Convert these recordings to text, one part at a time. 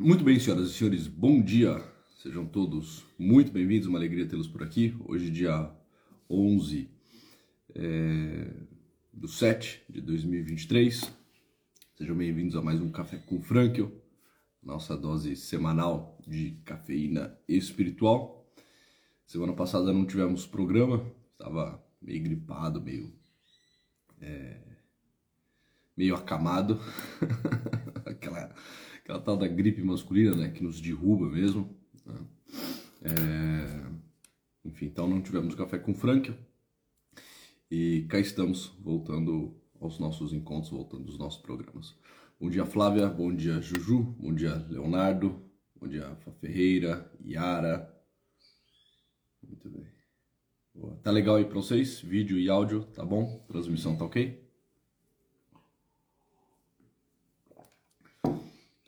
Muito bem, senhoras e senhores, bom dia. Sejam todos muito bem-vindos, uma alegria tê-los por aqui. Hoje, dia 11 é, do 7 de 2023. Sejam bem-vindos a mais um Café com Frankel, nossa dose semanal de cafeína espiritual. Semana passada não tivemos programa, estava meio gripado, meio. É, meio acamado. aquela, aquela tal da gripe masculina, né, que nos derruba mesmo. Né? É, enfim, então não tivemos café com Franca. E cá estamos, voltando aos nossos encontros, voltando aos nossos programas. Bom dia, Flávia. Bom dia, Juju. Bom dia, Leonardo. Bom dia, Fá Ferreira, Yara. Muito bem. Boa. Tá legal aí para vocês? Vídeo e áudio, tá bom? Transmissão tá ok?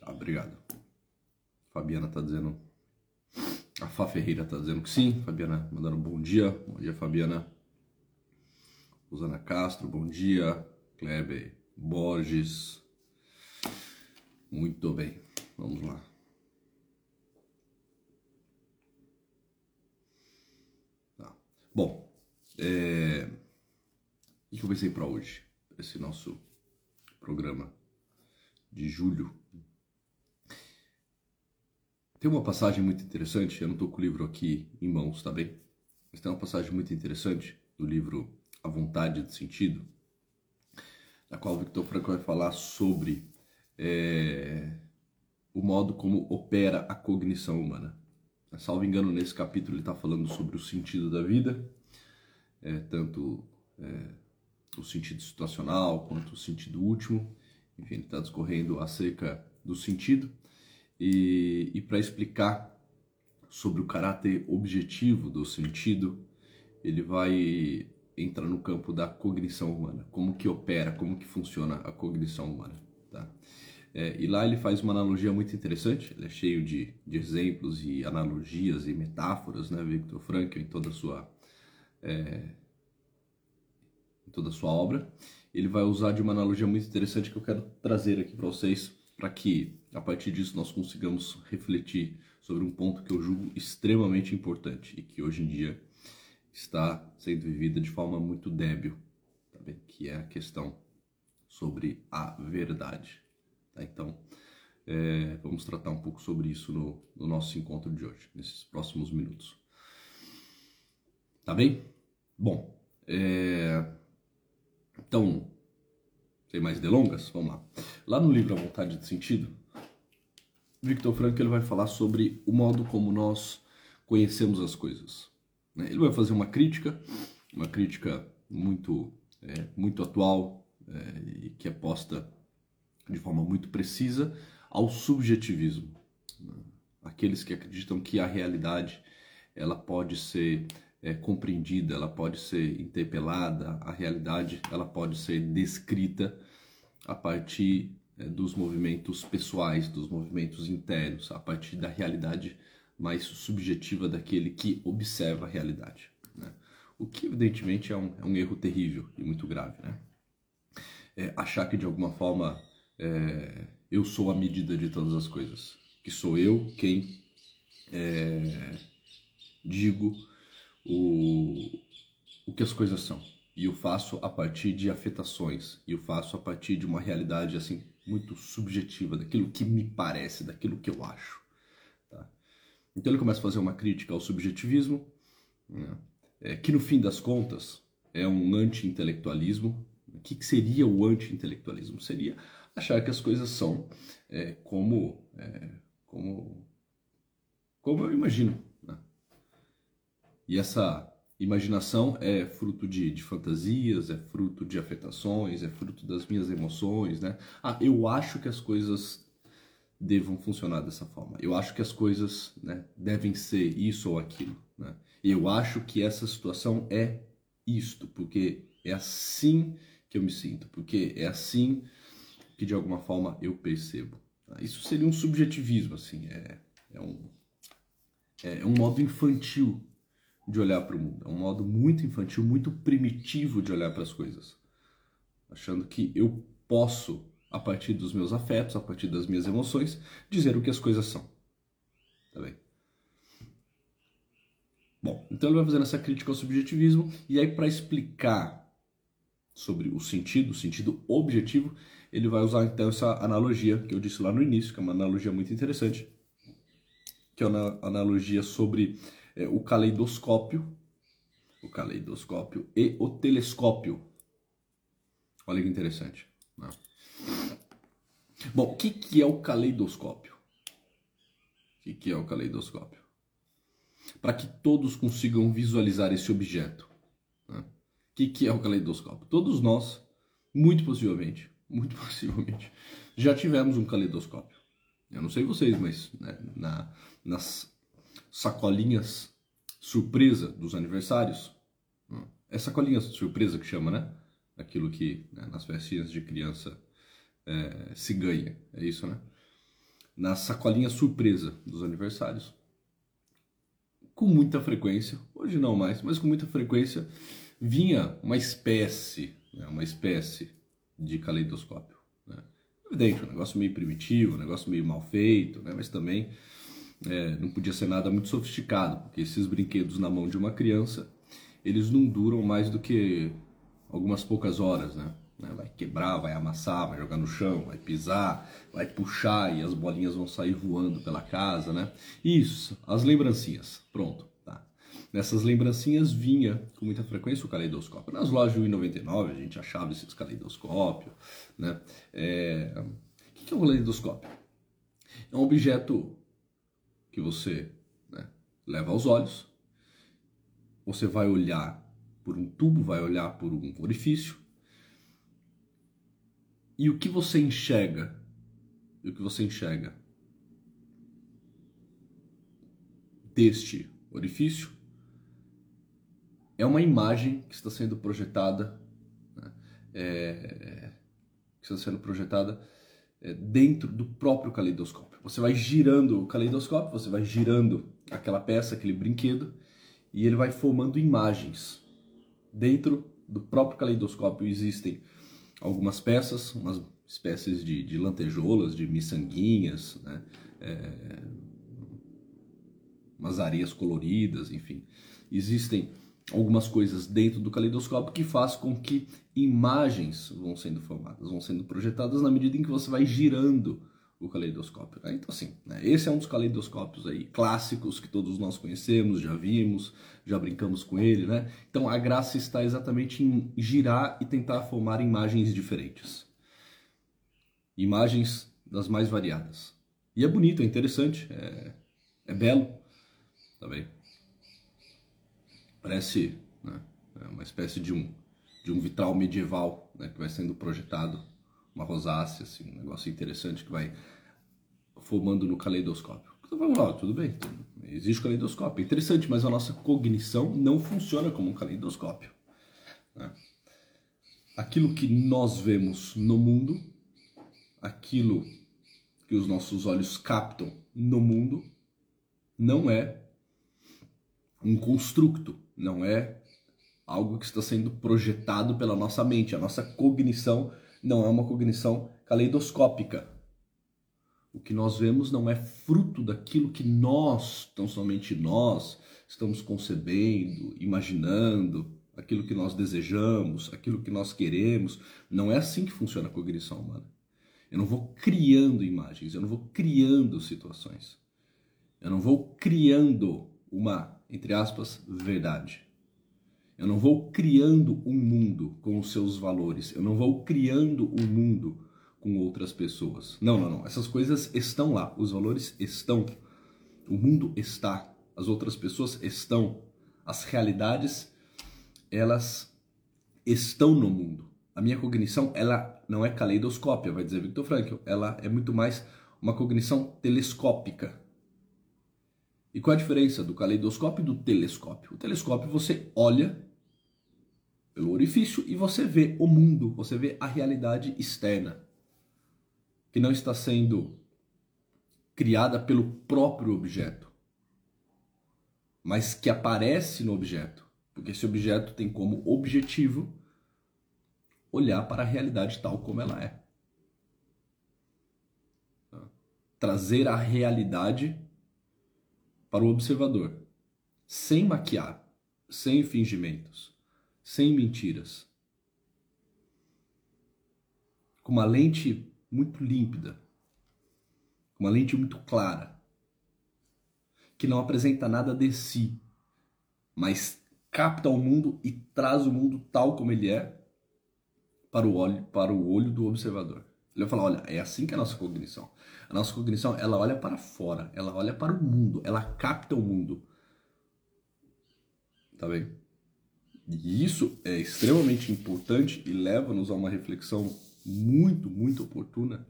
Tá, obrigado. Fabiana tá dizendo. A Fá Ferreira tá dizendo que sim. Fabiana mandando bom dia. Bom dia, Fabiana. Rosana Castro, bom dia. Kleber Borges. Muito bem. Vamos lá. Bom, é... o que eu pensei para hoje? Esse nosso programa de julho. Tem uma passagem muito interessante, eu não estou com o livro aqui em mãos, tá bem? Mas tem uma passagem muito interessante do livro A Vontade de Sentido, na qual o Victor Franco vai falar sobre é, o modo como opera a cognição humana. Salvo engano, nesse capítulo ele está falando sobre o sentido da vida, é, tanto é, o sentido situacional quanto o sentido último. Enfim, ele está discorrendo acerca do sentido. E, e para explicar sobre o caráter objetivo do sentido, ele vai entrar no campo da cognição humana, como que opera, como que funciona a cognição humana. Tá? É, e lá ele faz uma analogia muito interessante, ele é cheio de, de exemplos e analogias e metáforas, né, Victor Frankl, em toda a sua, é, em toda a sua obra. Ele vai usar de uma analogia muito interessante que eu quero trazer aqui para vocês, para que a partir disso nós consigamos refletir sobre um ponto que eu julgo extremamente importante e que hoje em dia está sendo vivida de forma muito débil, tá que é a questão sobre a verdade. Tá? Então, é, vamos tratar um pouco sobre isso no, no, nosso encontro de hoje, nesses próximos minutos. Tá bem? Bom, é, então, sem mais delongas, vamos lá. Lá no livro A Vontade de Sentido, Victor Frankl ele vai falar sobre o modo como nós conhecemos as coisas. Né? Ele vai fazer uma crítica, uma crítica muito, é, muito atual é, e que é posta de forma muito precisa ao subjetivismo. Aqueles que acreditam que a realidade ela pode ser é, compreendida, ela pode ser interpelada, a realidade ela pode ser descrita a partir dos movimentos pessoais, dos movimentos internos, a partir da realidade mais subjetiva daquele que observa a realidade. Né? O que evidentemente é um, é um, erro terrível e muito grave. Né? É achar que de alguma forma é, eu sou a medida de todas as coisas. Que sou eu quem é, digo o, o que as coisas são. E eu faço a partir de afetações. E eu faço a partir de uma realidade assim muito subjetiva, daquilo que me parece, daquilo que eu acho. Tá? Então ele começa a fazer uma crítica ao subjetivismo, né? é, que no fim das contas é um anti-intelectualismo. O que, que seria o anti-intelectualismo? Seria achar que as coisas são é, como, é, como, como eu imagino. Né? E essa imaginação é fruto de, de fantasias, é fruto de afetações, é fruto das minhas emoções, né? Ah, eu acho que as coisas devam funcionar dessa forma. Eu acho que as coisas né, devem ser isso ou aquilo. Né? Eu acho que essa situação é isto, porque é assim que eu me sinto, porque é assim que de alguma forma eu percebo. Tá? Isso seria um subjetivismo, assim, é, é, um, é um modo infantil de olhar para o mundo, é um modo muito infantil, muito primitivo de olhar para as coisas, achando que eu posso a partir dos meus afetos, a partir das minhas emoções, dizer o que as coisas são. Tá bem? Bom, então ele vai fazendo essa crítica ao subjetivismo e aí para explicar sobre o sentido, o sentido objetivo, ele vai usar então essa analogia que eu disse lá no início, que é uma analogia muito interessante, que é uma analogia sobre é, o caleidoscópio, o caleidoscópio e o telescópio. Olha que interessante. Né? Bom, o que, que é o caleidoscópio? O que, que é o caleidoscópio? Para que todos consigam visualizar esse objeto. Né? O que, que é o caleidoscópio? Todos nós, muito possivelmente, muito possivelmente, já tivemos um caleidoscópio. Eu não sei vocês, mas né, na, nas sacolinhas surpresa dos aniversários, hum, é sacolinha surpresa que chama, né? Aquilo que né, nas festinhas de criança é, se ganha, é isso, né? Na sacolinha surpresa dos aniversários, com muita frequência, hoje não mais, mas com muita frequência, vinha uma espécie, né, uma espécie de caleidoscópio. Né? Evidente, um negócio meio primitivo, um negócio meio mal feito, né? mas também é, não podia ser nada muito sofisticado, porque esses brinquedos na mão de uma criança, eles não duram mais do que algumas poucas horas, né? Vai quebrar, vai amassar, vai jogar no chão, vai pisar, vai puxar e as bolinhas vão sair voando pela casa, né? Isso, as lembrancinhas, pronto. Tá. Nessas lembrancinhas vinha com muita frequência o caleidoscópio. Nas lojas de 1,99 a gente achava esses caleidoscópios, né? É... O que é um caleidoscópio? É um objeto que você né, leva aos olhos, você vai olhar por um tubo, vai olhar por um orifício, e o que você enxerga? O que você enxerga deste orifício é uma imagem que está sendo projetada, né, é, que está sendo projetada dentro do próprio caleidoscópio. Você vai girando o caleidoscópio, você vai girando aquela peça, aquele brinquedo, e ele vai formando imagens. Dentro do próprio caleidoscópio existem algumas peças, umas espécies de, de lantejoulas, de miçanguinhas, né? É, umas areias coloridas, enfim. Existem algumas coisas dentro do caleidoscópio que faz com que imagens vão sendo formadas, vão sendo projetadas na medida em que você vai girando o caleidoscópio. Né? Então, assim, né? esse é um dos caleidoscópios aí clássicos que todos nós conhecemos, já vimos, já brincamos com ele, né? Então, a graça está exatamente em girar e tentar formar imagens diferentes. Imagens das mais variadas. E é bonito, é interessante, é, é belo, tá bem? Parece né, é uma espécie de um, de um vitral medieval né, que vai sendo projetado uma rosácea, assim, um negócio interessante que vai formando no caleidoscópio. Então vamos lá, tudo bem, existe caleidoscópio, é interessante, mas a nossa cognição não funciona como um caleidoscópio. Né? Aquilo que nós vemos no mundo, aquilo que os nossos olhos captam no mundo, não é um construto, não é algo que está sendo projetado pela nossa mente. A nossa cognição não é uma cognição caleidoscópica. O que nós vemos não é fruto daquilo que nós, tão somente nós, estamos concebendo, imaginando, aquilo que nós desejamos, aquilo que nós queremos. Não é assim que funciona a cognição humana. Eu não vou criando imagens, eu não vou criando situações. Eu não vou criando uma, entre aspas, verdade. Eu não vou criando um mundo com os seus valores. Eu não vou criando um mundo com outras pessoas. Não, não, não. Essas coisas estão lá. Os valores estão. O mundo está. As outras pessoas estão. As realidades, elas estão no mundo. A minha cognição, ela não é caleidoscópia, vai dizer Victor Frankl. Ela é muito mais uma cognição telescópica. E qual a diferença do caleidoscópio e do telescópio? O telescópio você olha pelo orifício e você vê o mundo, você vê a realidade externa, que não está sendo criada pelo próprio objeto, mas que aparece no objeto, porque esse objeto tem como objetivo olhar para a realidade tal como ela é. trazer a realidade para o observador, sem maquiar, sem fingimentos, sem mentiras. Com uma lente muito límpida, uma lente muito clara, que não apresenta nada de si, mas capta o mundo e traz o mundo tal como ele é para o olho, para o olho do observador. Ele vai falar, olha, é assim que é a nossa cognição. A nossa cognição, ela olha para fora, ela olha para o mundo, ela capta o mundo. Tá bem? E isso é extremamente importante e leva-nos a uma reflexão muito, muito oportuna,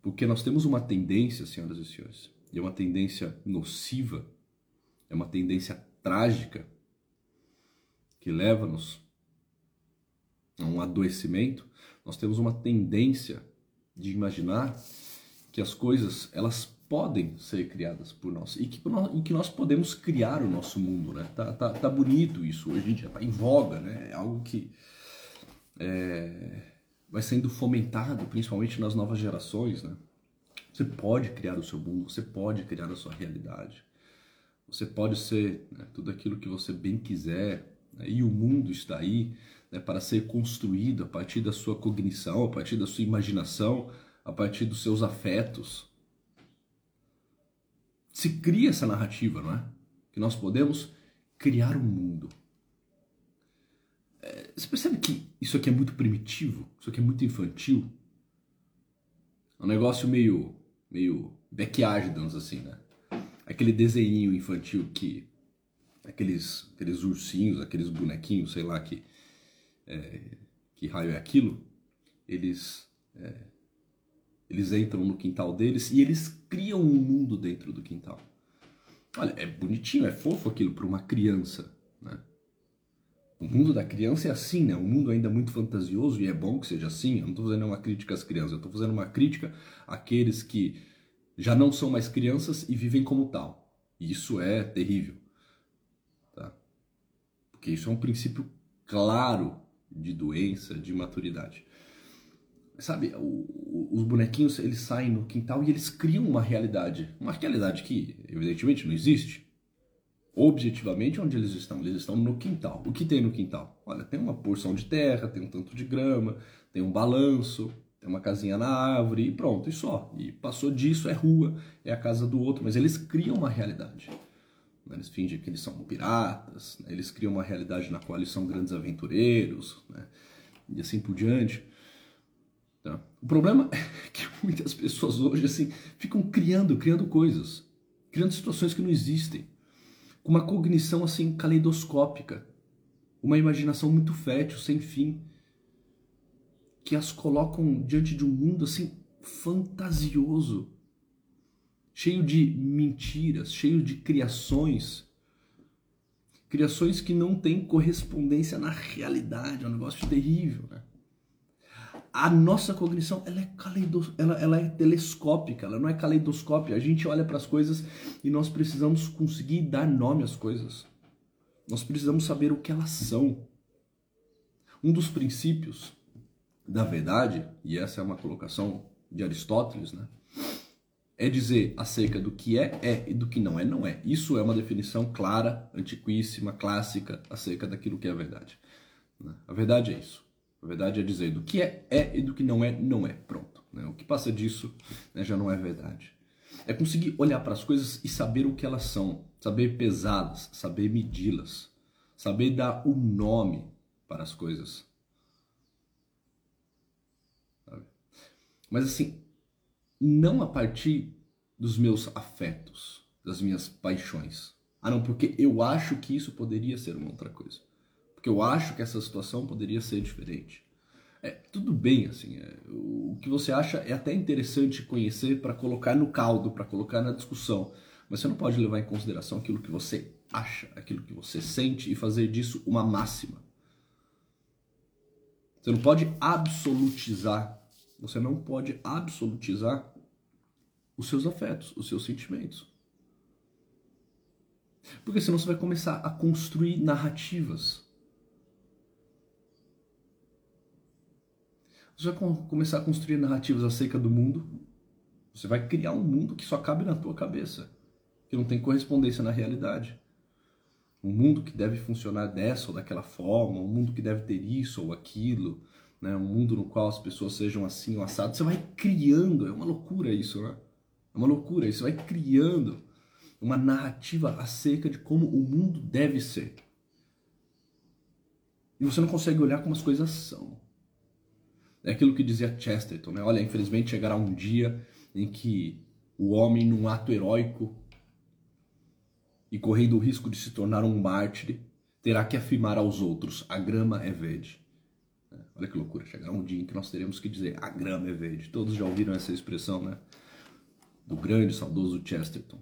porque nós temos uma tendência, senhoras e senhores, e é uma tendência nociva, é uma tendência trágica, que leva-nos a um adoecimento, nós temos uma tendência de imaginar que as coisas elas podem ser criadas por nós e que, e que nós podemos criar o nosso mundo, né? Tá, tá, tá bonito isso hoje em dia, tá em voga, né? É algo que é, vai sendo fomentado, principalmente nas novas gerações, né? Você pode criar o seu mundo, você pode criar a sua realidade, você pode ser né, tudo aquilo que você bem quiser, né? e o mundo está aí né, para ser construído a partir da sua cognição, a partir da sua imaginação, a partir dos seus afetos. Se cria essa narrativa, não é? Que nós podemos criar um mundo. É, você percebe que isso aqui é muito primitivo? Isso aqui é muito infantil? É um negócio meio, meio backyard, digamos assim, né? Aquele desenho infantil que aqueles, aqueles ursinhos, aqueles bonequinhos, sei lá que é, que raio é aquilo, eles, é, eles entram no quintal deles e eles criam um mundo dentro do quintal. Olha, é bonitinho, é fofo aquilo para uma criança, né? O mundo da criança é assim, né? Um mundo ainda muito fantasioso e é bom que seja assim. Eu não estou fazendo uma crítica às crianças, eu estou fazendo uma crítica àqueles que já não são mais crianças e vivem como tal. E isso é terrível, tá? Porque isso é um princípio claro de doença, de maturidade. Sabe, o, os bonequinhos eles saem no quintal e eles criam uma realidade, uma realidade que evidentemente não existe. Objetivamente, onde eles estão? Eles estão no quintal. O que tem no quintal? Olha, tem uma porção de terra, tem um tanto de grama, tem um balanço, tem uma casinha na árvore e pronto, e só. E passou disso é rua, é a casa do outro, mas eles criam uma realidade. Né? Eles fingem que eles são piratas, né? eles criam uma realidade na qual eles são grandes aventureiros, né? e assim por diante. Tá? O problema é que muitas pessoas hoje assim ficam criando, criando coisas, criando situações que não existem, com uma cognição assim caleidoscópica, uma imaginação muito fértil, sem fim, que as colocam diante de um mundo assim fantasioso, cheio de mentiras, cheio de criações, criações que não têm correspondência na realidade, é um negócio terrível, né? A nossa cognição ela é, caleidos, ela, ela é telescópica, ela não é caleidoscópica. A gente olha para as coisas e nós precisamos conseguir dar nome às coisas. Nós precisamos saber o que elas são. Um dos princípios da verdade, e essa é uma colocação de Aristóteles, né? É dizer acerca do que é, é e do que não é, não é. Isso é uma definição clara, antiquíssima, clássica acerca daquilo que é a verdade. Né? A verdade é isso. A verdade é dizer do que é, é e do que não é, não é. Pronto. Né? O que passa disso né, já não é verdade. É conseguir olhar para as coisas e saber o que elas são, saber pesá-las, saber medi-las, saber dar o nome para as coisas. Mas assim, não a partir dos meus afetos, das minhas paixões. Ah, não, porque eu acho que isso poderia ser uma outra coisa. Porque eu acho que essa situação poderia ser diferente. É, tudo bem, assim, é, o que você acha é até interessante conhecer para colocar no caldo, para colocar na discussão, mas você não pode levar em consideração aquilo que você acha, aquilo que você sente e fazer disso uma máxima. Você não pode absolutizar, você não pode absolutizar os seus afetos, os seus sentimentos. Porque senão você vai começar a construir narrativas. Você vai começar a construir narrativas acerca do mundo, Você vai criar um mundo que só cabe na tua cabeça, que não tem correspondência na realidade. Um mundo que deve funcionar dessa ou daquela forma, um mundo que deve ter isso ou aquilo, né? um mundo no qual as pessoas sejam assim ou assado. Você vai criando, é uma loucura isso, né? É uma loucura, isso vai criando uma narrativa acerca de como o mundo deve ser. E você não consegue olhar como as coisas são. É aquilo que dizia Chesterton, né? Olha, infelizmente chegará um dia em que o homem, num ato heróico e correndo o risco de se tornar um mártir, terá que afirmar aos outros: a grama é verde. É, olha que loucura, chegará um dia em que nós teremos que dizer: a grama é verde. Todos já ouviram essa expressão, né? Do grande, saudoso Chesterton.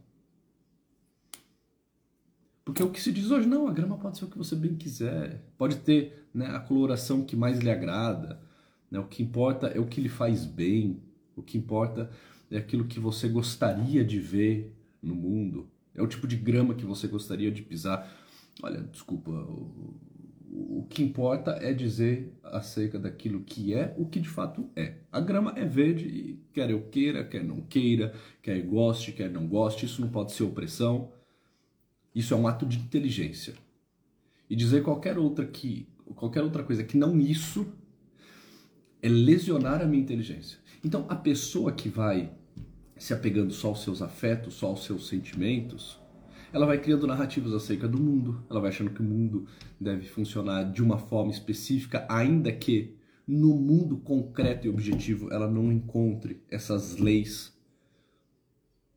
Porque o que se diz hoje, não, a grama pode ser o que você bem quiser, pode ter né, a coloração que mais lhe agrada, né, o que importa é o que lhe faz bem, o que importa é aquilo que você gostaria de ver no mundo, é o tipo de grama que você gostaria de pisar. Olha, desculpa, o, que importa é dizer acerca daquilo que é o que de fato é. A grama é verde e quer eu queira, quer não queira, quer goste, quer não goste, isso não pode ser opressão. Isso é um ato de inteligência. E dizer qualquer outra que qualquer outra coisa que não isso é lesionar a minha inteligência. Então, a pessoa que vai se apegando só aos seus afetos, só aos seus sentimentos, ela vai criando narrativas acerca do mundo, ela vai achando que o mundo deve funcionar de uma forma específica, ainda que no mundo concreto e objetivo ela não encontre essas leis,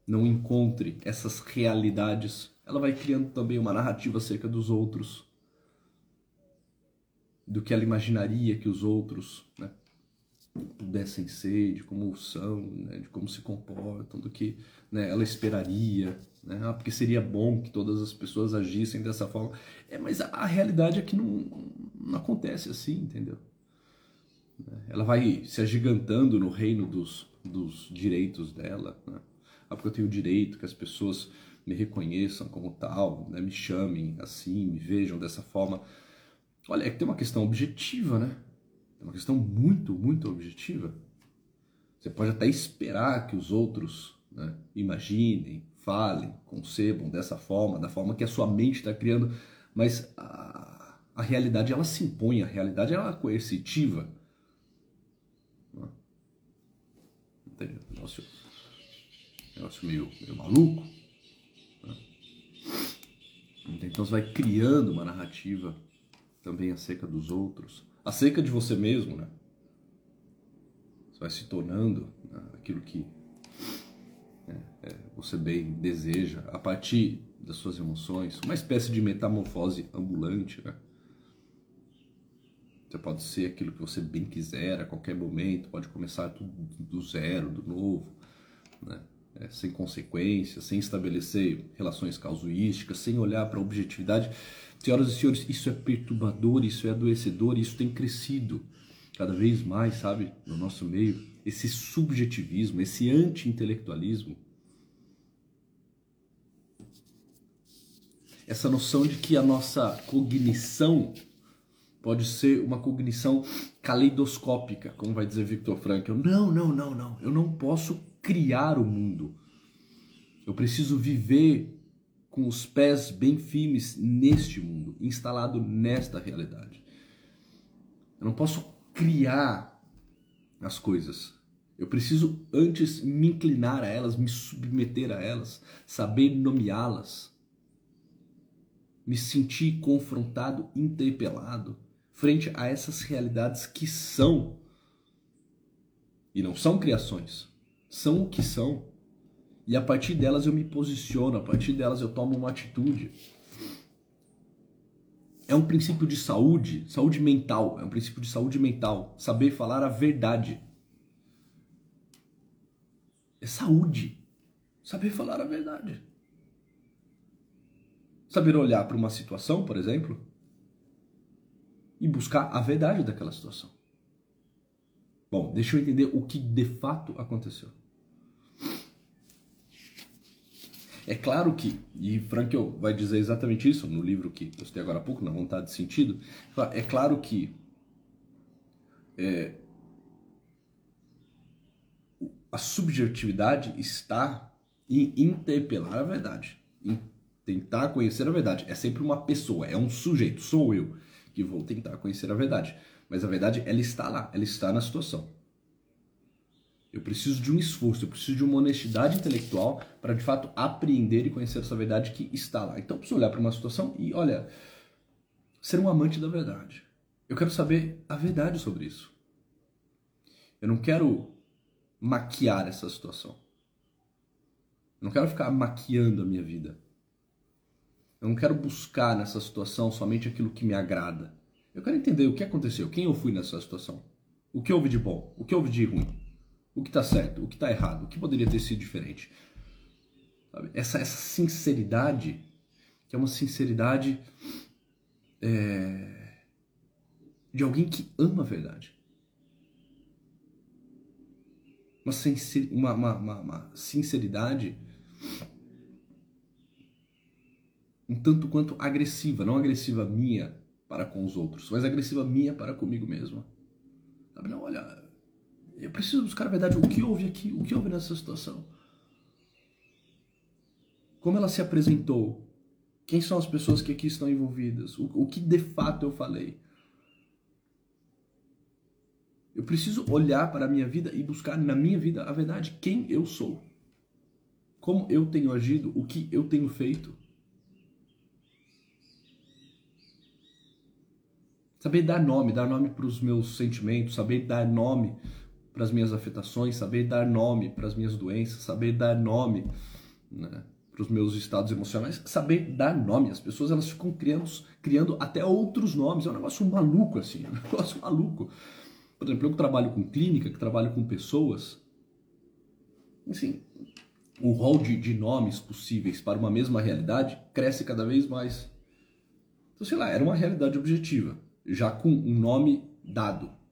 não encontre essas realidades. Ela vai criando também uma narrativa acerca dos outros, do que ela imaginaria que os outros né, pudessem ser, de como são, né, de como se comportam, do que né, ela esperaria, né, ah, porque seria bom que todas as pessoas agissem dessa forma. É, mas a, a realidade é que não, não acontece assim, entendeu? Ela vai se agigantando no reino dos, dos direitos dela. Né? Ah, porque eu tenho direito que as pessoas me reconheçam como tal, né? me chamem assim, me vejam dessa forma. Olha, é que tem uma questão objetiva, né? Tem uma questão muito, muito objetiva. Você pode até esperar que os outros né, imaginem, falem, concebam dessa forma, da forma que a sua mente está criando, mas a, a, realidade ela se impõe, a realidade ela é coercitiva. Entende? Negócio, negócio meio, meio maluco. Então você vai criando uma narrativa também acerca dos outros, acerca de você mesmo, né? Você vai se tornando né, aquilo que é, é, você bem deseja a partir das suas emoções, uma espécie de metamorfose ambulante, né? Você pode ser aquilo que você bem quiser a qualquer momento, pode começar tudo do zero, do novo, né? é, sem consequências, sem estabelecer relações causuísticas, sem olhar para a objetividade. Senhoras e senhores, isso é perturbador, isso é adoecedor, isso tem crescido cada vez mais, sabe, no nosso meio. Esse subjetivismo, esse anti-intelectualismo. Essa noção de que a nossa cognição pode ser uma cognição caleidoscópica, como vai dizer Victor Frankl. Não, não, não, não. Eu não posso criar o mundo. Eu preciso viver com os pés bem firmes neste mundo, instalado nesta realidade. Eu não posso criar as coisas. Eu preciso antes me inclinar a elas, me submeter a elas, saber nomeá-las, me sentir confrontado, interpelado frente a essas realidades que são e não são criações, são o que são. E a partir delas eu me posiciono, a partir delas eu tomo uma atitude. É um princípio de saúde, saúde mental, é um princípio de saúde mental, saber falar a verdade. É saúde, saber falar a verdade. Saber olhar para uma situação, por exemplo, e buscar a verdade daquela situação. Bom, deixa eu entender o que de fato aconteceu. É claro que, e Frankl vai dizer exatamente isso no livro que eu citei agora há pouco, na Vontade de Sentido, é claro que é, a subjetividade está em interpelar a verdade, em tentar conhecer a verdade. É sempre uma pessoa, é um sujeito, sou eu que vou tentar conhecer a verdade. Mas a verdade, ela está lá, ela está na situação. Eu preciso de um esforço, eu preciso de uma honestidade intelectual para de fato apreender e conhecer essa verdade que está lá. Então eu preciso olhar para uma situação e, olha, ser um amante da verdade. Eu quero saber a verdade sobre isso. Eu não quero maquiar essa situação. Eu não quero ficar maquiando a minha vida. Eu não quero buscar nessa situação somente aquilo que me agrada. Eu quero entender o que aconteceu, quem eu fui nessa situação, o que houve de bom, o que houve de ruim, o que está certo, o que está errado, o que poderia ter sido diferente. Essa, essa sinceridade, que é uma sinceridade é, de alguém que ama a verdade. Uma, uma, uma, uma sinceridade um tanto quanto agressiva, não agressiva minha para com os outros, mas agressiva minha para comigo mesmo. Sabe, não, olha, eu preciso buscar a verdade, o que houve aqui, o que houve nessa situação. Como ela se apresentou? Quem são as pessoas que aqui estão envolvidas? O, o que de fato eu falei? Eu preciso olhar para a minha vida e buscar na minha vida a verdade, quem eu sou. Como eu tenho agido, o que eu tenho feito. Saber dar nome, dar nome para os meus sentimentos, saber dar nome para as minhas afetações, saber dar nome para as minhas doenças, saber dar nome né, para os meus estados emocionais, saber dar nome. As pessoas elas ficam criando, criando até outros nomes. É um negócio maluco assim, é um negócio maluco. Por exemplo, eu que trabalho com clínica, que trabalho com pessoas, assim, o rol de, de nomes possíveis para uma mesma realidade cresce cada vez mais. Então, sei lá, era uma realidade objetiva já com um nome dado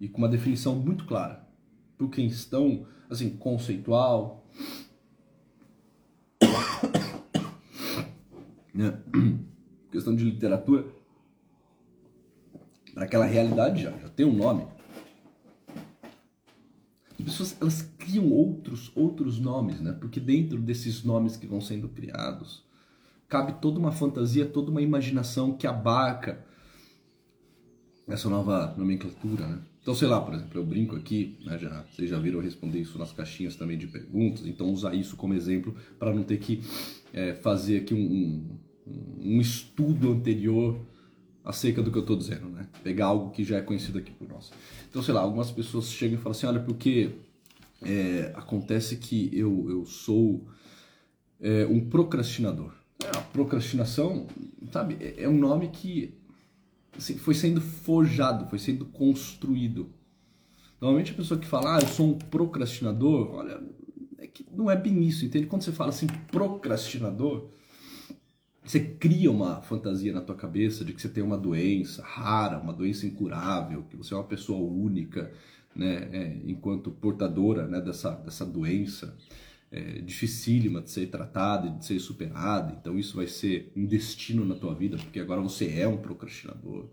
e com uma definição muito clara. Por questão assim conceitual. Né? questão de literatura. Para aquela realidade já, já tem um nome. As pessoas elas criam outros outros nomes né? Porque dentro desses nomes que vão sendo criados cabe toda uma fantasia, toda uma imaginação que abarca essa nova nomenclatura, né? Então, sei lá, por exemplo, eu brinco aqui, né, já, vocês já viram eu responder isso nas caixinhas também de perguntas, então usar isso como exemplo para não ter que é, fazer aqui um, um, um, estudo anterior acerca do que eu estou dizendo, né? Pegar algo que já é conhecido aqui por nós. Então, sei lá, algumas pessoas chegam e falam assim, olha, porque é, acontece que eu, eu sou é, um procrastinador. A procrastinação, sabe, é, é um nome que foi sendo forjado, foi sendo construído. Normalmente a pessoa que fala, ah, eu sou um procrastinador, olha, é que não é bem isso, entende? Quando você fala assim, procrastinador, você cria uma fantasia na tua cabeça de que você tem uma doença rara, uma doença incurável, que você é uma pessoa única, né, é, enquanto portadora né, dessa, dessa doença é, dificílima de ser tratada e de ser superada, então isso vai ser um destino na tua vida, porque agora você é um procrastinador.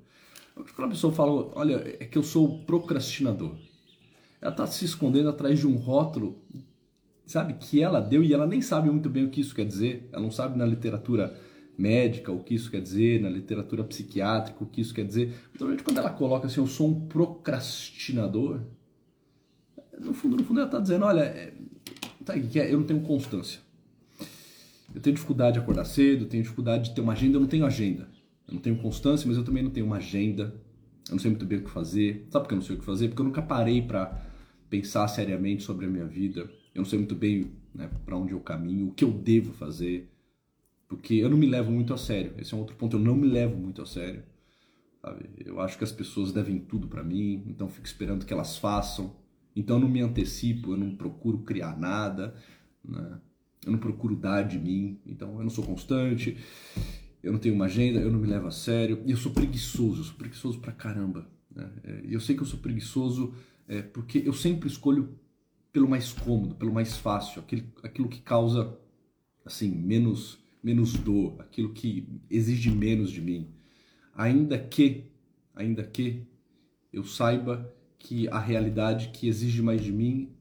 Quando a pessoa fala, olha, é que eu sou procrastinador, ela está se escondendo atrás de um rótulo, sabe, que ela deu e ela nem sabe muito bem o que isso quer dizer, ela não sabe na literatura médica o que isso quer dizer, na literatura psiquiátrica o que isso quer dizer. Então, quando ela coloca assim, eu sou um procrastinador, no fundo, no fundo ela está dizendo, olha, é, que é? Eu não tenho constância. Eu tenho dificuldade de acordar cedo, tenho dificuldade de ter uma agenda, eu não tenho agenda. Eu não tenho constância, mas eu também não tenho uma agenda. Eu não sei muito bem o que fazer. Sabe por que eu não sei o que fazer? Porque eu nunca parei para pensar seriamente sobre a minha vida. Eu não sei muito bem né, para onde eu caminho, o que eu devo fazer. Porque eu não me levo muito a sério. Esse é um outro ponto. Eu não me levo muito a sério. Sabe? Eu acho que as pessoas devem tudo para mim, então fico esperando que elas façam. Então eu não me antecipo, eu não procuro criar nada, né? eu não procuro dar de mim, então eu não sou constante, eu não tenho uma agenda, eu não me levo a sério, e eu sou preguiçoso, eu sou preguiçoso pra caramba. Né? É, e eu sei que eu sou preguiçoso é, porque eu sempre escolho pelo mais cômodo, pelo mais fácil, aquilo, aquilo que causa assim menos menos dor, aquilo que exige menos de mim, ainda que ainda que eu saiba que a realidade que exige mais de mim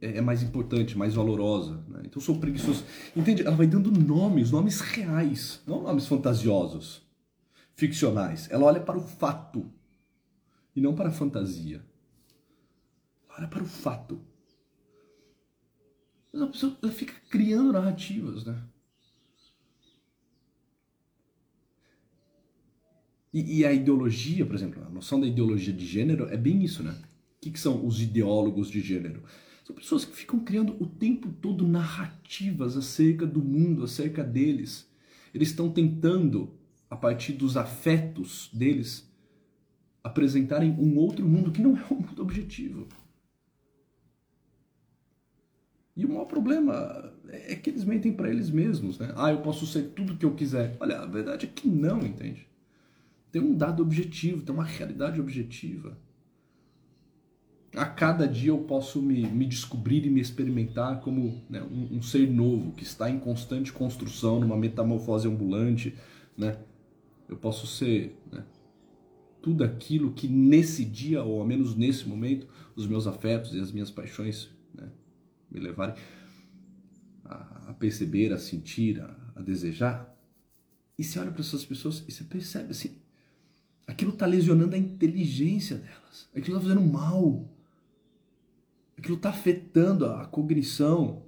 é, é mais importante, mais valorosa. Né? Então eu sou preguiçoso. Entende? Ela vai dando nomes, nomes reais, não nomes fantasiosos, ficcionais. Ela olha para o fato e não para a fantasia. Ela olha para o fato. Mas a pessoa ela fica criando narrativas, né? E, e, a ideologia, por exemplo, a noção da ideologia de gênero é bem isso, né? O que, que são os ideólogos de gênero? São pessoas que ficam criando o tempo todo narrativas acerca do mundo, acerca deles. Eles estão tentando, a partir dos afetos deles, apresentarem um outro mundo que não é o um mundo objetivo. E o maior problema é que eles mentem para eles mesmos, né? Ah, eu posso ser tudo que eu quiser. Olha, a verdade é que não, entende? Tem um dado objetivo, tem uma realidade objetiva. A cada dia eu posso me, me descobrir e me experimentar como né, um, um, ser novo que está em constante construção, numa metamorfose ambulante. Né? Eu posso ser né, tudo aquilo que nesse dia, ou ao menos nesse momento, os meus afetos e as minhas paixões né, me levarem a, a, perceber, a sentir, a, a desejar. E você olha para essas pessoas e você percebe assim, Aquilo está lesionando a inteligência delas. Aquilo está fazendo mal. Aquilo está afetando a cognição.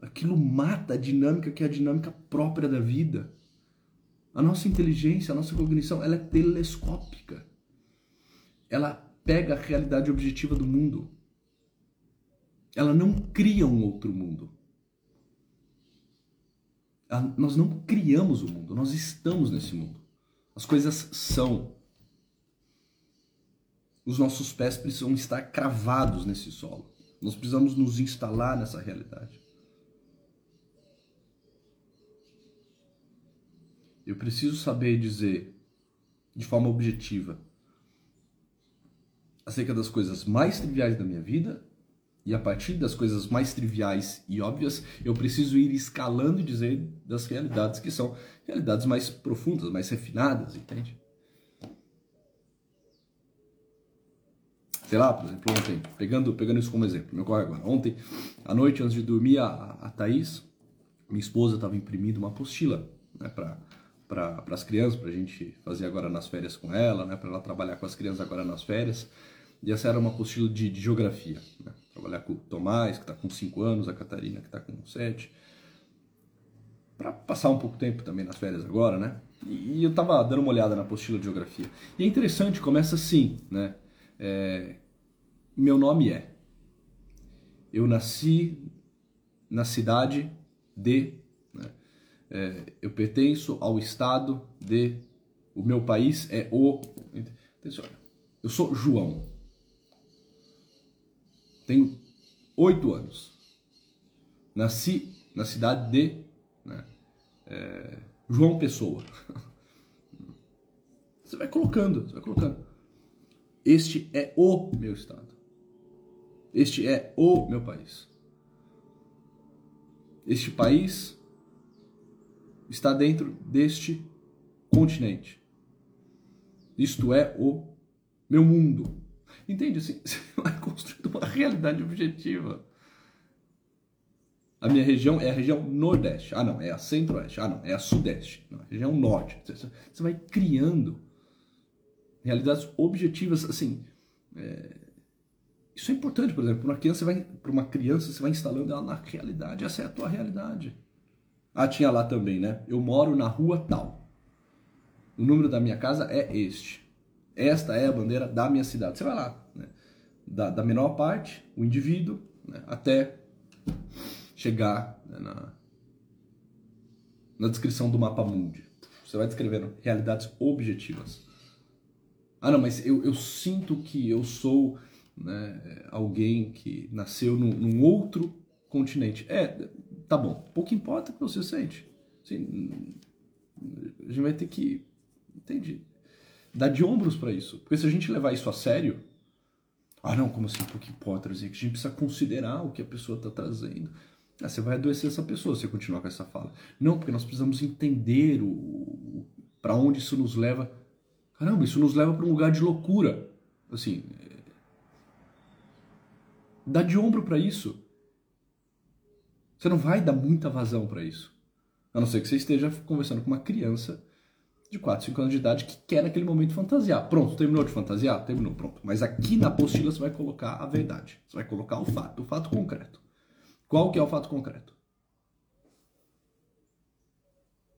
Aquilo mata a dinâmica que é a dinâmica própria da vida. A nossa inteligência, a nossa cognição, ela é telescópica. Ela pega a realidade objetiva do mundo. Ela não cria um outro mundo. Nós não criamos o mundo, nós estamos nesse mundo. As coisas são. Os nossos pés precisam estar cravados nesse solo. Nós precisamos nos instalar nessa realidade. Eu preciso saber dizer de forma objetiva acerca das coisas mais triviais da minha vida e a partir das coisas mais triviais e óbvias, eu preciso ir escalando e dizer das realidades que são realidades mais profundas, mais refinadas, entende? Sei lá, por exemplo, ontem, pegando, pegando isso como exemplo, meu corre agora. Ontem, à noite, antes de dormir, a, a Thaís, minha esposa, estava imprimindo uma apostila né, para para as crianças, para a gente fazer agora nas férias com ela, né, para ela trabalhar com as crianças agora nas férias. E essa era uma apostila de, de geografia. Né? Tomás, que está com 5 anos, a Catarina, que está com 7. Para passar um pouco tempo também nas férias agora, né? E, e eu estava dando uma olhada na apostila de geografia. E é interessante, começa assim, né? É, meu nome é. Eu nasci na cidade de. Né? É, eu pertenço ao estado de. O meu país é o. Eu sou João. Tenho oito anos. Nasci na cidade de né, é, João Pessoa. Você vai colocando, você vai colocando. Este é o meu estado. Este é o meu país. Este país está dentro deste continente. Isto é o meu mundo. Entende? Assim, você vai construindo uma realidade objetiva. A minha região é a região nordeste. Ah, não, é a centro-oeste. Ah, não, é a sudeste. Não, é a região norte. Você vai criando realidades objetivas, assim. É... Isso é importante, por exemplo, para uma criança, vai, para uma criança, você vai instalando ela na realidade. Essa é a tua realidade. Ah, tinha lá também, né? Eu moro na rua tal. O número da minha casa é este. Esta é a bandeira da minha cidade. Você vai lá, né? da, da, menor parte, o indivíduo, né? até chegar né? na, na descrição do mapa mundi. Você vai descrevendo realidades objetivas. Ah, não, mas eu, eu sinto que eu sou né, alguém que nasceu num, num, outro continente. É, tá bom. Pouco importa o que você sente. Assim, a gente vai ter que. Entendi dar de ombros para isso. Porque se a gente levar isso a sério, ah não, como assim, por que pode trazer? A gente precisa considerar o que a pessoa está trazendo. Ah, você vai adoecer essa pessoa se continuar com essa fala. Não, porque nós precisamos entender o, para onde isso nos leva. Caramba, isso nos leva para um lugar de loucura. assim, dá de ombro para isso. Você não vai dar muita vazão para isso. A não ser que você esteja conversando com uma criança de 4, 5 anos de idade que quer naquele momento fantasiar. Pronto, terminou de fantasiar? Terminou, pronto. Mas aqui na apostila você vai colocar a verdade. Você vai colocar o fato, o fato concreto. Qual que é o fato concreto?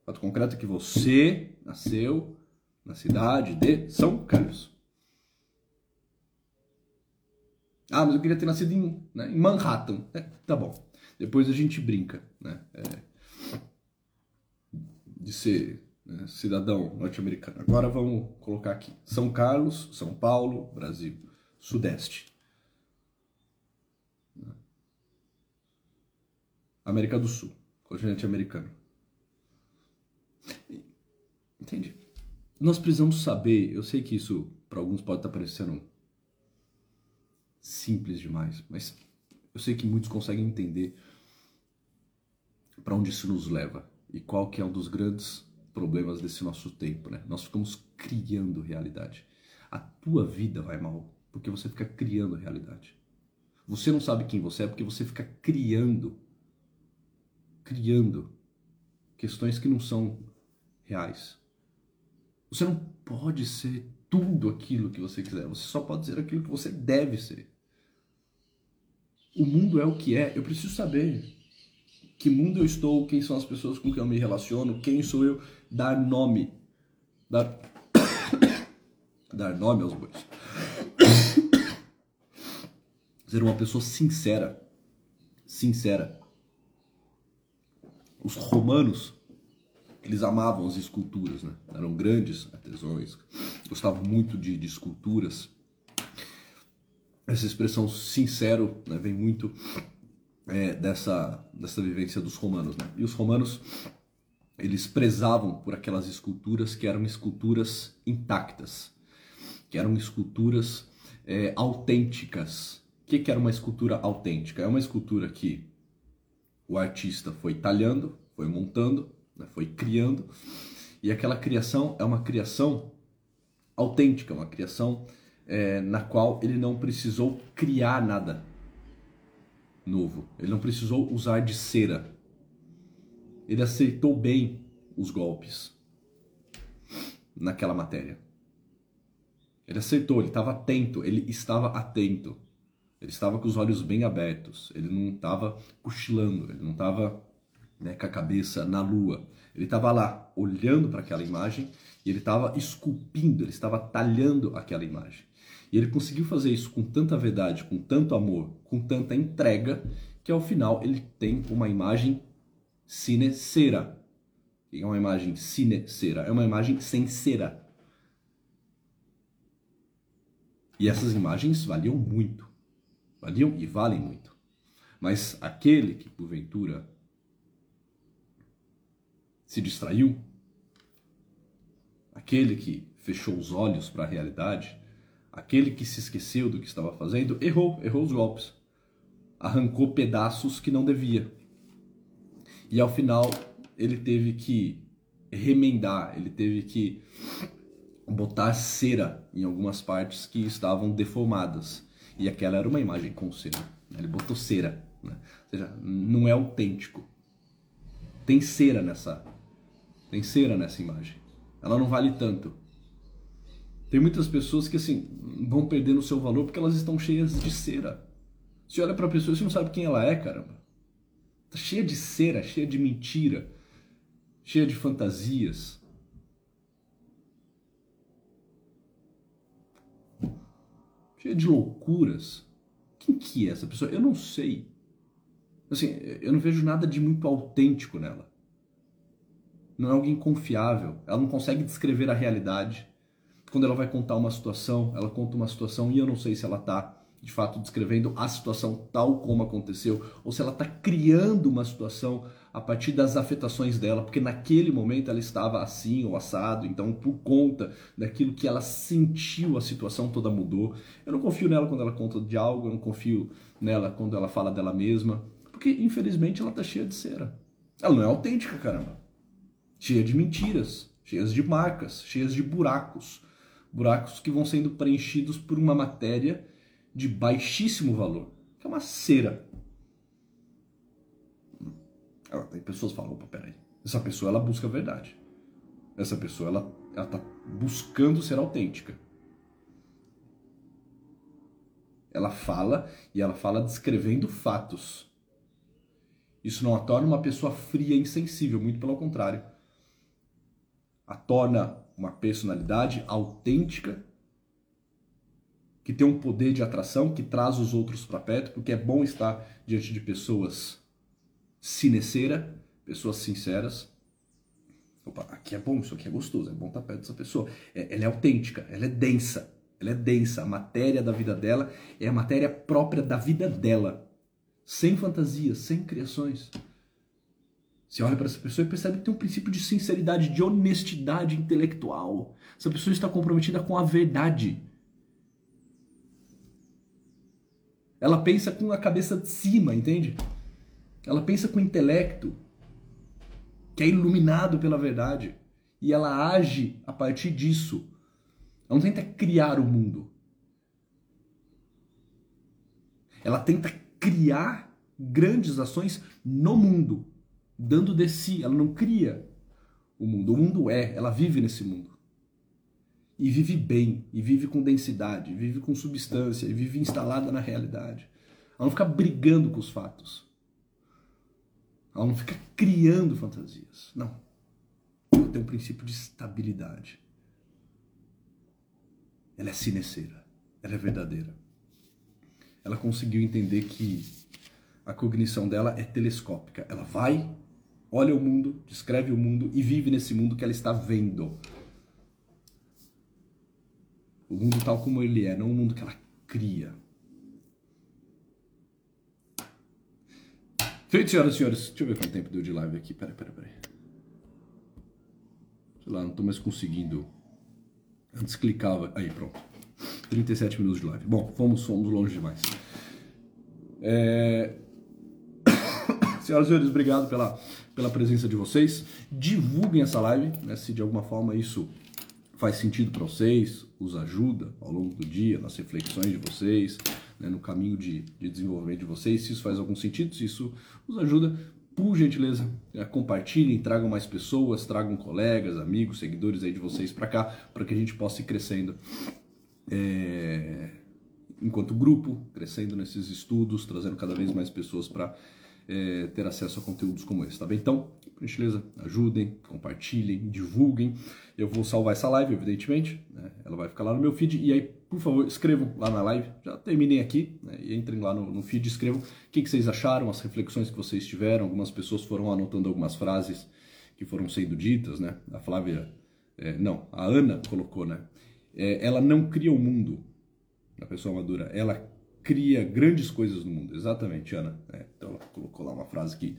O fato concreto é que você nasceu na cidade de São Carlos. Ah, mas eu queria ter nascido em, né, em Manhattan. É, tá bom. Depois a gente brinca, né? É, de ser né, cidadão norte-americano. Agora vamos colocar aqui: São Carlos, São Paulo, Brasil, Sudeste. América do Sul, continente americano. Entende? Nós precisamos saber, eu sei que isso para alguns pode estar parecendo simples demais, mas eu sei que muitos conseguem entender para onde isso nos leva e qual que é um dos grandes problemas desse nosso tempo, né? Nós ficamos criando realidade. A tua vida vai mal porque você fica criando realidade. Você não sabe quem você é porque você fica criando criando questões que não são reais. Você não pode ser tudo aquilo que você quiser. Você só pode ser aquilo que você deve ser. O mundo é o que é. Eu preciso saber que mundo eu estou, quem são as pessoas com quem eu me relaciono, quem sou eu, dar nome. Dar, dar nome aos bois. Ser uma pessoa sincera. Sincera. Os romanos, eles amavam as esculturas, né? Eram grandes artesãos, gostavam muito de, de esculturas. Essa expressão sincero né, vem muito é, dessa, dessa vivência dos romanos. Né? E os romanos, eles prezavam por aquelas esculturas que eram esculturas intactas, que eram esculturas é, autênticas. O que, que era uma escultura autêntica? É uma escultura que o artista foi talhando, foi montando, né, foi criando, e aquela criação é uma criação autêntica, uma criação é, na qual ele não precisou criar nada novo. Ele não precisou usar de cera. Ele aceitou bem os golpes naquela matéria. Ele aceitou, ele estava atento, ele estava atento. Ele estava com os olhos bem abertos, ele não estava cochilando, ele não estava né, com a cabeça na lua. Ele estava lá olhando para aquela imagem e ele estava esculpindo, ele estava talhando aquela imagem. E ele conseguiu fazer isso com tanta verdade, com tanto amor, com tanta entrega, que ao final ele tem uma imagem cera. é uma imagem cera? É uma imagem sem cera. E essas imagens valiam muito. Valiam e valem muito. Mas aquele que, porventura, se distraiu, aquele que fechou os olhos para a realidade, Aquele que se esqueceu do que estava fazendo errou, errou os golpes. Arrancou pedaços que não devia. E ao final ele teve que remendar, ele teve que botar cera em algumas partes que estavam deformadas. E aquela era uma imagem com cera. Né? Ele botou cera. Né? Ou seja, não é autêntico. Tem cera nessa. Tem cera nessa imagem. Ela não vale tanto. Tem muitas pessoas que assim vão perdendo o seu valor porque elas estão cheias de cera. Você olha para a pessoa e você não sabe quem ela é, caramba. Tá cheia de cera, cheia de mentira, cheia de fantasias. Cheia de loucuras. Quem que é essa pessoa? Eu não sei. Assim, eu não vejo nada de muito autêntico nela. Não é alguém confiável. Ela não consegue descrever a realidade quando ela vai contar uma situação, ela conta uma situação e eu não sei se ela está de fato descrevendo a situação tal como aconteceu ou se ela está criando uma situação a partir das afetações dela, porque naquele momento ela estava assim ou assado, então por conta daquilo que ela sentiu, a situação toda mudou. Eu não confio nela quando ela conta de algo, eu não confio nela quando ela fala dela mesma, porque infelizmente ela está cheia de cera. Ela não é autêntica, caramba. Cheia de mentiras, cheias de marcas, cheias de buracos buracos que vão sendo preenchidos por uma matéria de baixíssimo valor, que é uma cera. Aí pessoas falam, opa, peraí, essa pessoa ela busca a verdade. Essa pessoa ela ela está buscando ser autêntica. Ela fala e ela fala descrevendo fatos. Isso não a torna uma pessoa fria e insensível, muito pelo contrário. A torna uma personalidade autêntica, que tem um poder de atração, que traz os outros para perto, porque é bom estar diante de pessoas sineceira, pessoas sinceras. Opa, aqui é bom, isso aqui é gostoso, é bom estar perto dessa pessoa. É, ela é autêntica, ela é densa, ela é densa. A matéria da vida dela é a matéria própria da vida dela sem fantasias, sem criações. Você olha para essa pessoa e percebe que tem um princípio de sinceridade, de honestidade intelectual. Essa pessoa está comprometida com a verdade. Ela pensa com a cabeça de cima, entende? Ela pensa com o intelecto, que é iluminado pela verdade. E ela age a partir disso. Ela não tenta criar o mundo. Ela tenta criar grandes ações no mundo, dando de si. Ela não cria o mundo. O mundo é, ela vive nesse mundo. E vive bem, e vive com densidade, vive com substância, e vive instalada na realidade. Ela não fica brigando com os fatos. Ela não fica criando fantasias. Não. Ela tem um princípio de estabilidade. Ela é sineceira. Ela é verdadeira ela conseguiu entender que a cognição dela é telescópica. Ela vai, olha o mundo, descreve o mundo e vive nesse mundo que ela está vendo. O mundo tal como ele é, não o mundo que ela cria. Feito, senhoras e senhores. Deixa eu ver quanto tempo deu de live aqui. Peraí, peraí, peraí. Sei lá, não estou mais conseguindo. Antes clicava. Aí, pronto. 37 minutos de live. Bom, fomos, fomos longe demais. É... Senhoras e senhores, obrigado pela, pela presença de vocês. Divulguem essa live, né, se de alguma forma isso faz sentido para vocês, os ajuda ao longo do dia, nas reflexões de vocês, né, no caminho de, de desenvolvimento de vocês. Se isso faz algum sentido, se isso os ajuda, por gentileza, é, compartilhem, tragam mais pessoas, tragam colegas, amigos, seguidores aí de vocês para cá, para que a gente possa ir crescendo é, enquanto grupo, crescendo nesses estudos, trazendo cada vez mais pessoas para é, ter acesso a conteúdos como esse, tá bem? Então, por gentileza, ajudem, compartilhem, divulguem. Eu vou salvar essa live, evidentemente, né? ela vai ficar lá no meu feed. E aí, por favor, escrevam lá na live. Já terminei aqui, né? e entrem lá no, no feed, escrevam o que, que vocês acharam, as reflexões que vocês tiveram. Algumas pessoas foram anotando algumas frases que foram sendo ditas, né? A Flávia, é, não, a Ana colocou, né? é, ela não cria o mundo, a pessoa madura, ela cria grandes coisas no mundo. Exatamente, Ana. É, então ela colocou lá uma frase que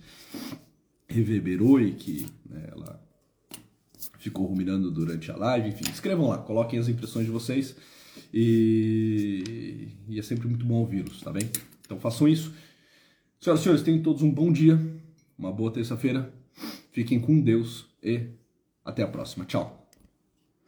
reverberou e que né, ela ficou ruminando durante a live. Enfim, escrevam lá, coloquem as impressões de vocês e, e é sempre muito bom ouvi-los, tá bem? Então façam isso. Senhoras e senhores, tenham todos um bom dia, uma boa terça-feira. Fiquem com Deus e até a próxima. Tchau.